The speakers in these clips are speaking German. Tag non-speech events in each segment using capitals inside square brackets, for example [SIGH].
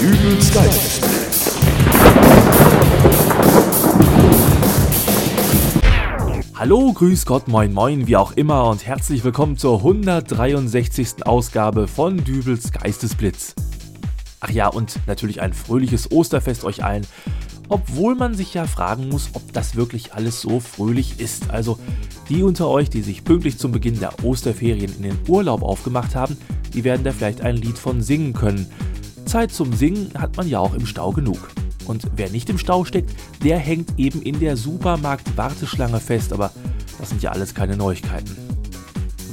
Dübels Geistesblitz. Hallo, grüß Gott, moin moin, wie auch immer und herzlich willkommen zur 163. Ausgabe von Dübels Geistesblitz. Ach ja, und natürlich ein fröhliches Osterfest euch allen. Obwohl man sich ja fragen muss, ob das wirklich alles so fröhlich ist. Also die unter euch, die sich pünktlich zum Beginn der Osterferien in den Urlaub aufgemacht haben, die werden da vielleicht ein Lied von singen können. Zeit zum Singen hat man ja auch im Stau genug. Und wer nicht im Stau steckt, der hängt eben in der Supermarkt-Warteschlange fest, aber das sind ja alles keine Neuigkeiten.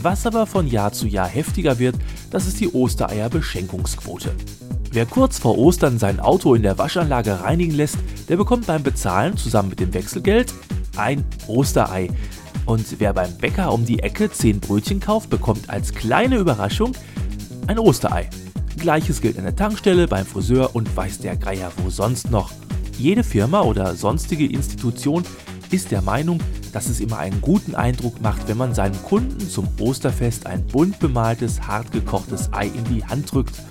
Was aber von Jahr zu Jahr heftiger wird, das ist die Ostereier-Beschenkungsquote. Wer kurz vor Ostern sein Auto in der Waschanlage reinigen lässt, der bekommt beim Bezahlen zusammen mit dem Wechselgeld ein Osterei. Und wer beim Bäcker um die Ecke 10 Brötchen kauft, bekommt als kleine Überraschung ein Osterei. Gleiches gilt an der Tankstelle, beim Friseur und weiß der Geier wo sonst noch. Jede Firma oder sonstige Institution ist der Meinung, dass es immer einen guten Eindruck macht, wenn man seinen Kunden zum Osterfest ein bunt bemaltes, hart gekochtes Ei in die Hand drückt.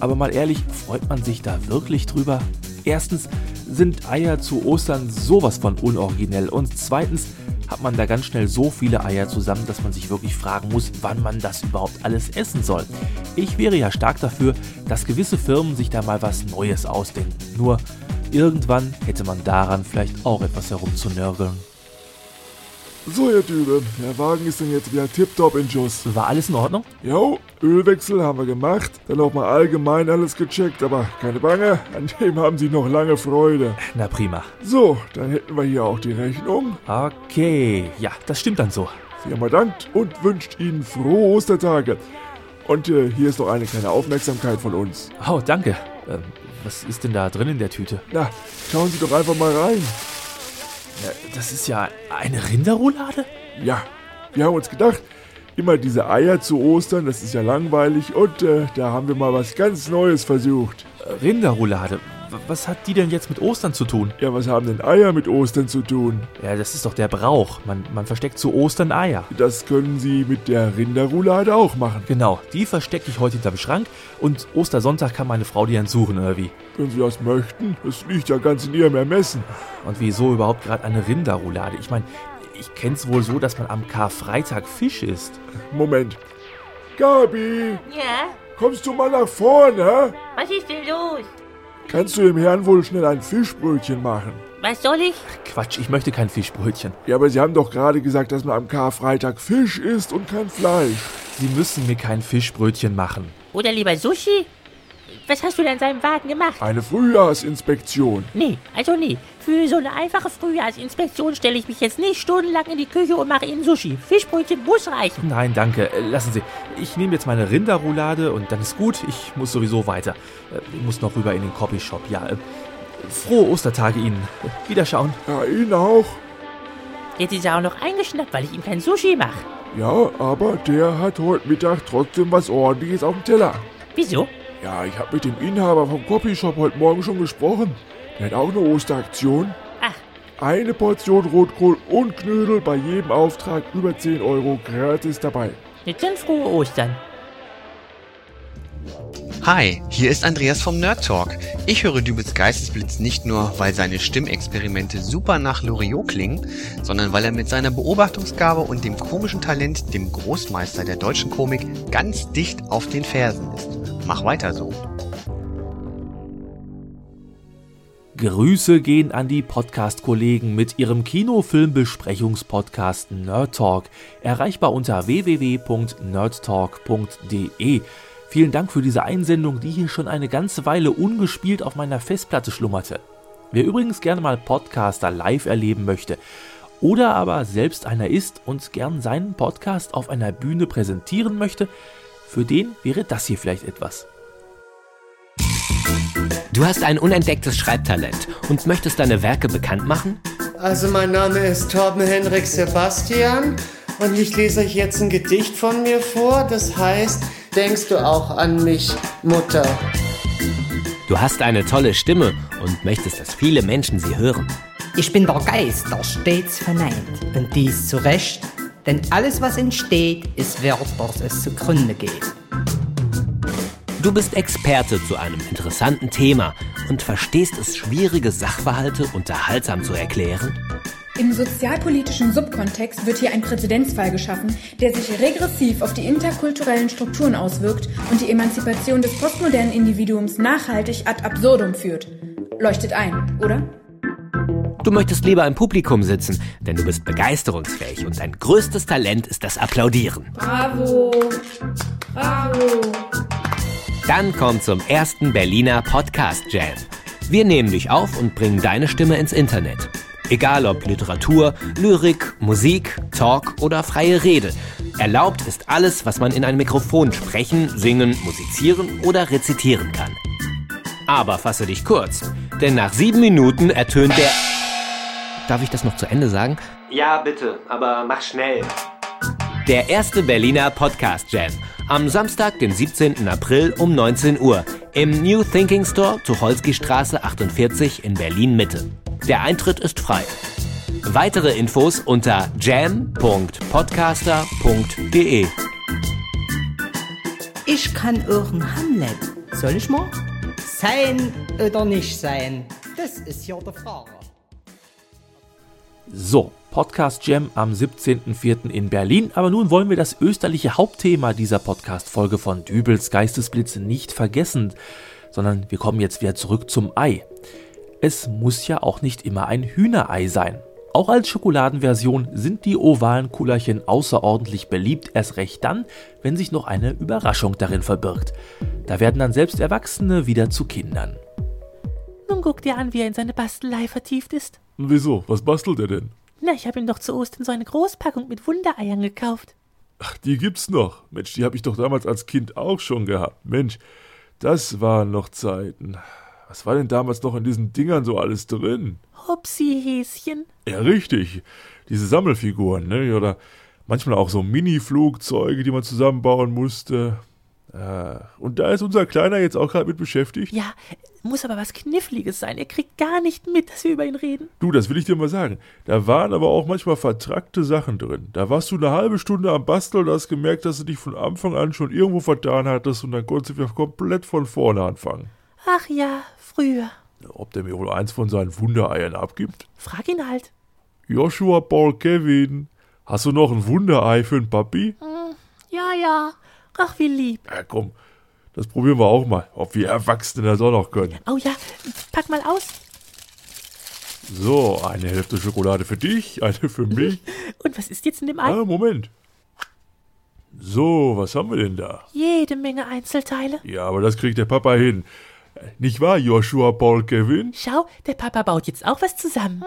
Aber mal ehrlich, freut man sich da wirklich drüber? Erstens sind Eier zu Ostern sowas von unoriginell und zweitens hat man da ganz schnell so viele Eier zusammen, dass man sich wirklich fragen muss, wann man das überhaupt alles essen soll. Ich wäre ja stark dafür, dass gewisse Firmen sich da mal was Neues ausdenken. Nur irgendwann hätte man daran vielleicht auch etwas herumzunörgeln. So, ihr Dübe, der Wagen ist dann jetzt wieder tipptopp in Schuss. War alles in Ordnung? Jo, Ölwechsel haben wir gemacht, dann auch mal allgemein alles gecheckt, aber keine Bange, an dem haben Sie noch lange Freude. Na prima. So, dann hätten wir hier auch die Rechnung. Okay, ja, das stimmt dann so. Sie haben bedankt und wünscht Ihnen frohe Ostertage. Und äh, hier ist noch eine kleine Aufmerksamkeit von uns. Oh, danke. Ähm, was ist denn da drin in der Tüte? Na, schauen Sie doch einfach mal rein. Das ist ja eine Rinderroulade? Ja, wir haben uns gedacht, immer diese Eier zu Ostern, das ist ja langweilig und äh, da haben wir mal was ganz Neues versucht. Rinderroulade. Was hat die denn jetzt mit Ostern zu tun? Ja, was haben denn Eier mit Ostern zu tun? Ja, das ist doch der Brauch. Man, man versteckt zu Ostern Eier. Das können Sie mit der Rinderroulade auch machen. Genau, die verstecke ich heute hinterm Schrank und Ostersonntag kann meine Frau die dann suchen, oder wie? Wenn Sie das möchten, es liegt ja ganz in Ihrem Ermessen. Und wieso überhaupt gerade eine Rinderroulade? Ich meine, ich kenn's wohl so, dass man am Karfreitag Fisch isst. Moment. Gabi, Ja, kommst du mal nach vorne? was ist denn los? Kannst du dem Herrn wohl schnell ein Fischbrötchen machen? Was soll ich? Quatsch, ich möchte kein Fischbrötchen. Ja, aber Sie haben doch gerade gesagt, dass man am Karfreitag Fisch isst und kein Fleisch. Sie müssen mir kein Fischbrötchen machen. Oder lieber Sushi? Was hast du denn in seinem Wagen gemacht? Eine Frühjahrsinspektion. Nee, also nee. Für so eine einfache Frühjahrsinspektion stelle ich mich jetzt nicht stundenlang in die Küche und mache Ihnen Sushi. Fischbrötchen muss reichen. Nein, danke. Äh, Lassen Sie. Ich nehme jetzt meine Rinderroulade und dann ist gut. Ich muss sowieso weiter. Äh, Ich muss noch rüber in den Copyshop. Ja, äh, frohe Ostertage Ihnen. [LAUGHS] Wiederschauen. Ja, Ihnen auch. Jetzt ist er auch noch eingeschnappt, weil ich ihm kein Sushi mache. Ja, aber der hat heute Mittag trotzdem was ordentliches auf dem Teller. Wieso? Ja, ich habe mit dem Inhaber vom Copyshop heute Morgen schon gesprochen. Der hat auch eine Osteraktion. Ach, Eine Portion Rotkohl und Knödel bei jedem Auftrag über 10 Euro gratis dabei. jetzt sind frohe Ostern. Hi, hier ist Andreas vom Nerd Talk. Ich höre Dübels Geistesblitz nicht nur, weil seine Stimmexperimente super nach Loriot klingen, sondern weil er mit seiner Beobachtungsgabe und dem komischen Talent dem Großmeister der deutschen Komik ganz dicht auf den Fersen ist. Mach weiter so. Grüße gehen an die Podcast-Kollegen mit ihrem Kinofilm-Besprechungspodcast Nerd Talk, erreichbar unter www.nerdtalk.de. Vielen Dank für diese Einsendung, die hier schon eine ganze Weile ungespielt auf meiner Festplatte schlummerte. Wer übrigens gerne mal Podcaster live erleben möchte oder aber selbst einer ist und gern seinen Podcast auf einer Bühne präsentieren möchte, für den wäre das hier vielleicht etwas. Du hast ein unentdecktes Schreibtalent und möchtest deine Werke bekannt machen? Also mein Name ist Torben Henrik Sebastian und ich lese euch jetzt ein Gedicht von mir vor. Das heißt, denkst du auch an mich, Mutter? Du hast eine tolle Stimme und möchtest, dass viele Menschen sie hören. Ich bin der Geist, der stets verneint. Und dies zu Recht, denn alles, was entsteht, ist wert, dass es zugrunde geht. Du bist Experte zu einem interessanten Thema und verstehst es, schwierige Sachverhalte unterhaltsam zu erklären? Im sozialpolitischen Subkontext wird hier ein Präzedenzfall geschaffen, der sich regressiv auf die interkulturellen Strukturen auswirkt und die Emanzipation des postmodernen Individuums nachhaltig ad absurdum führt. Leuchtet ein, oder? Du möchtest lieber im Publikum sitzen, denn du bist begeisterungsfähig und dein größtes Talent ist das Applaudieren. Bravo! Bravo! Dann komm zum ersten Berliner Podcast Jam. Wir nehmen dich auf und bringen deine Stimme ins Internet. Egal ob Literatur, Lyrik, Musik, Talk oder freie Rede. Erlaubt ist alles, was man in ein Mikrofon sprechen, singen, musizieren oder rezitieren kann. Aber fasse dich kurz, denn nach sieben Minuten ertönt der... Darf ich das noch zu Ende sagen? Ja, bitte, aber mach schnell. Der erste Berliner Podcast Jam. Am Samstag, den 17. April um 19 Uhr im New Thinking Store Tucholsky Straße 48 in Berlin Mitte. Der Eintritt ist frei. Weitere Infos unter jam.podcaster.de. Ich kann euren Hamlet. Soll ich mal? Sein oder nicht sein? Das ist ja die Frage. So, Podcast Jam am 17.04. in Berlin. Aber nun wollen wir das österliche Hauptthema dieser Podcast-Folge von Dübels Geistesblitz nicht vergessen, sondern wir kommen jetzt wieder zurück zum Ei. Es muss ja auch nicht immer ein Hühnerei sein. Auch als Schokoladenversion sind die ovalen Kullerchen außerordentlich beliebt, erst recht dann, wenn sich noch eine Überraschung darin verbirgt. Da werden dann selbst Erwachsene wieder zu Kindern. Nun guck dir an, wie er in seine Bastelei vertieft ist. Wieso? Was bastelt er denn? Na, ich habe ihm doch zu Ostern so eine Großpackung mit Wundereiern gekauft. Ach, die gibt's noch. Mensch, die habe ich doch damals als Kind auch schon gehabt. Mensch, das waren noch Zeiten. Was war denn damals noch in diesen Dingern so alles drin? Hupsi-Häschen. Ja, richtig. Diese Sammelfiguren, ne? Oder manchmal auch so Mini-Flugzeuge, die man zusammenbauen musste. Äh, und da ist unser Kleiner jetzt auch gerade mit beschäftigt. Ja, muss aber was Kniffliges sein. Er kriegt gar nicht mit, dass wir über ihn reden. Du, das will ich dir mal sagen. Da waren aber auch manchmal vertrackte Sachen drin. Da warst du eine halbe Stunde am Basteln und hast gemerkt, dass du dich von Anfang an schon irgendwo vertan hattest und dann konntest du wieder komplett von vorne anfangen. Ach ja, früher. Ob der mir wohl eins von seinen Wundereiern abgibt? Frag ihn halt. Joshua Paul Kevin, hast du noch ein Wunderei für den Papi? Hm, ja, ja. Ach, wie lieb. Ja, komm, das probieren wir auch mal, ob wir Erwachsene das auch noch können. Oh ja, pack mal aus. So, eine Hälfte Schokolade für dich, eine für mich. [LAUGHS] Und was ist jetzt in dem Ei? Ah, Moment. So, was haben wir denn da? Jede Menge Einzelteile. Ja, aber das kriegt der Papa hin. Nicht wahr, Joshua Paul Kevin? Schau, der Papa baut jetzt auch was zusammen.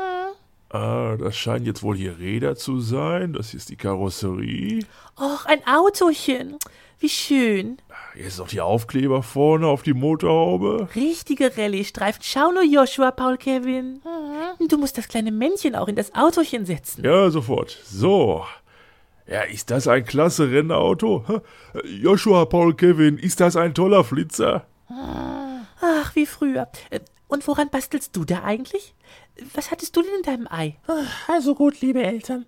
Ah, das scheinen jetzt wohl hier Räder zu sein. Das hier ist die Karosserie. Och, ein Autochen. Wie schön. Hier ist noch die Aufkleber vorne auf die Motorhaube. Richtige Rallye-Streifen. Schau nur, Joshua, Paul, Kevin. Du musst das kleine Männchen auch in das Autochen setzen. Ja, sofort. So. Ja, ist das ein klasse Rennauto? Joshua, Paul, Kevin, ist das ein toller Flitzer? Wie früher. Und woran bastelst du da eigentlich? Was hattest du denn in deinem Ei? Also gut, liebe Eltern.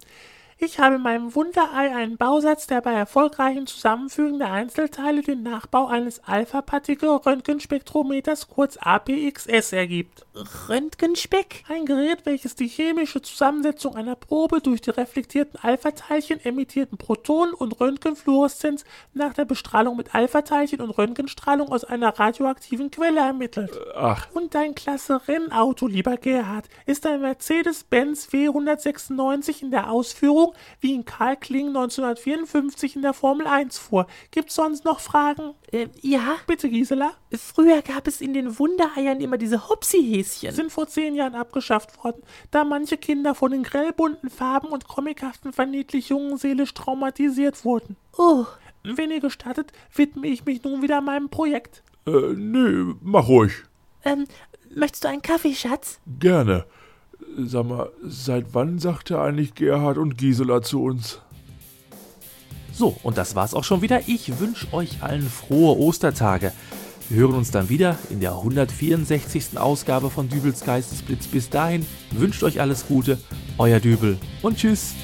Ich habe in meinem Wunderei einen Bausatz, der bei erfolgreichem Zusammenfügen der Einzelteile den Nachbau eines Alpha-Partikel-Röntgenspektrometers kurz APXS ergibt. Röntgenspeck? Ein Gerät, welches die chemische Zusammensetzung einer Probe durch die reflektierten Alpha-Teilchen emittierten Protonen und Röntgenfluoreszenz nach der Bestrahlung mit Alpha-Teilchen und Röntgenstrahlung aus einer radioaktiven Quelle ermittelt. Ach. Und dein klasse Rennauto, lieber Gerhard, ist ein Mercedes-Benz W196 in der Ausführung wie ihn Karl Kling 1954 in der Formel 1 fuhr. Gibt's sonst noch Fragen? Äh, ja. Bitte, Gisela. Früher gab es in den Wundereiern immer diese Hupsi-Häschen. Sind vor zehn Jahren abgeschafft worden, da manche Kinder von den grellbunten Farben und comichaften Verniedlichungen seelisch traumatisiert wurden. Oh. Wenn ihr gestattet, widme ich mich nun wieder meinem Projekt. Äh, nö, mach ruhig. Ähm, möchtest du einen Kaffee, Schatz? Gerne. Sag mal, seit wann sagte eigentlich Gerhard und Gisela zu uns? So, und das war's auch schon wieder. Ich wünsche euch allen frohe Ostertage. Wir hören uns dann wieder in der 164. Ausgabe von Dübels Geistesblitz. Bis dahin wünscht euch alles Gute, euer Dübel und tschüss.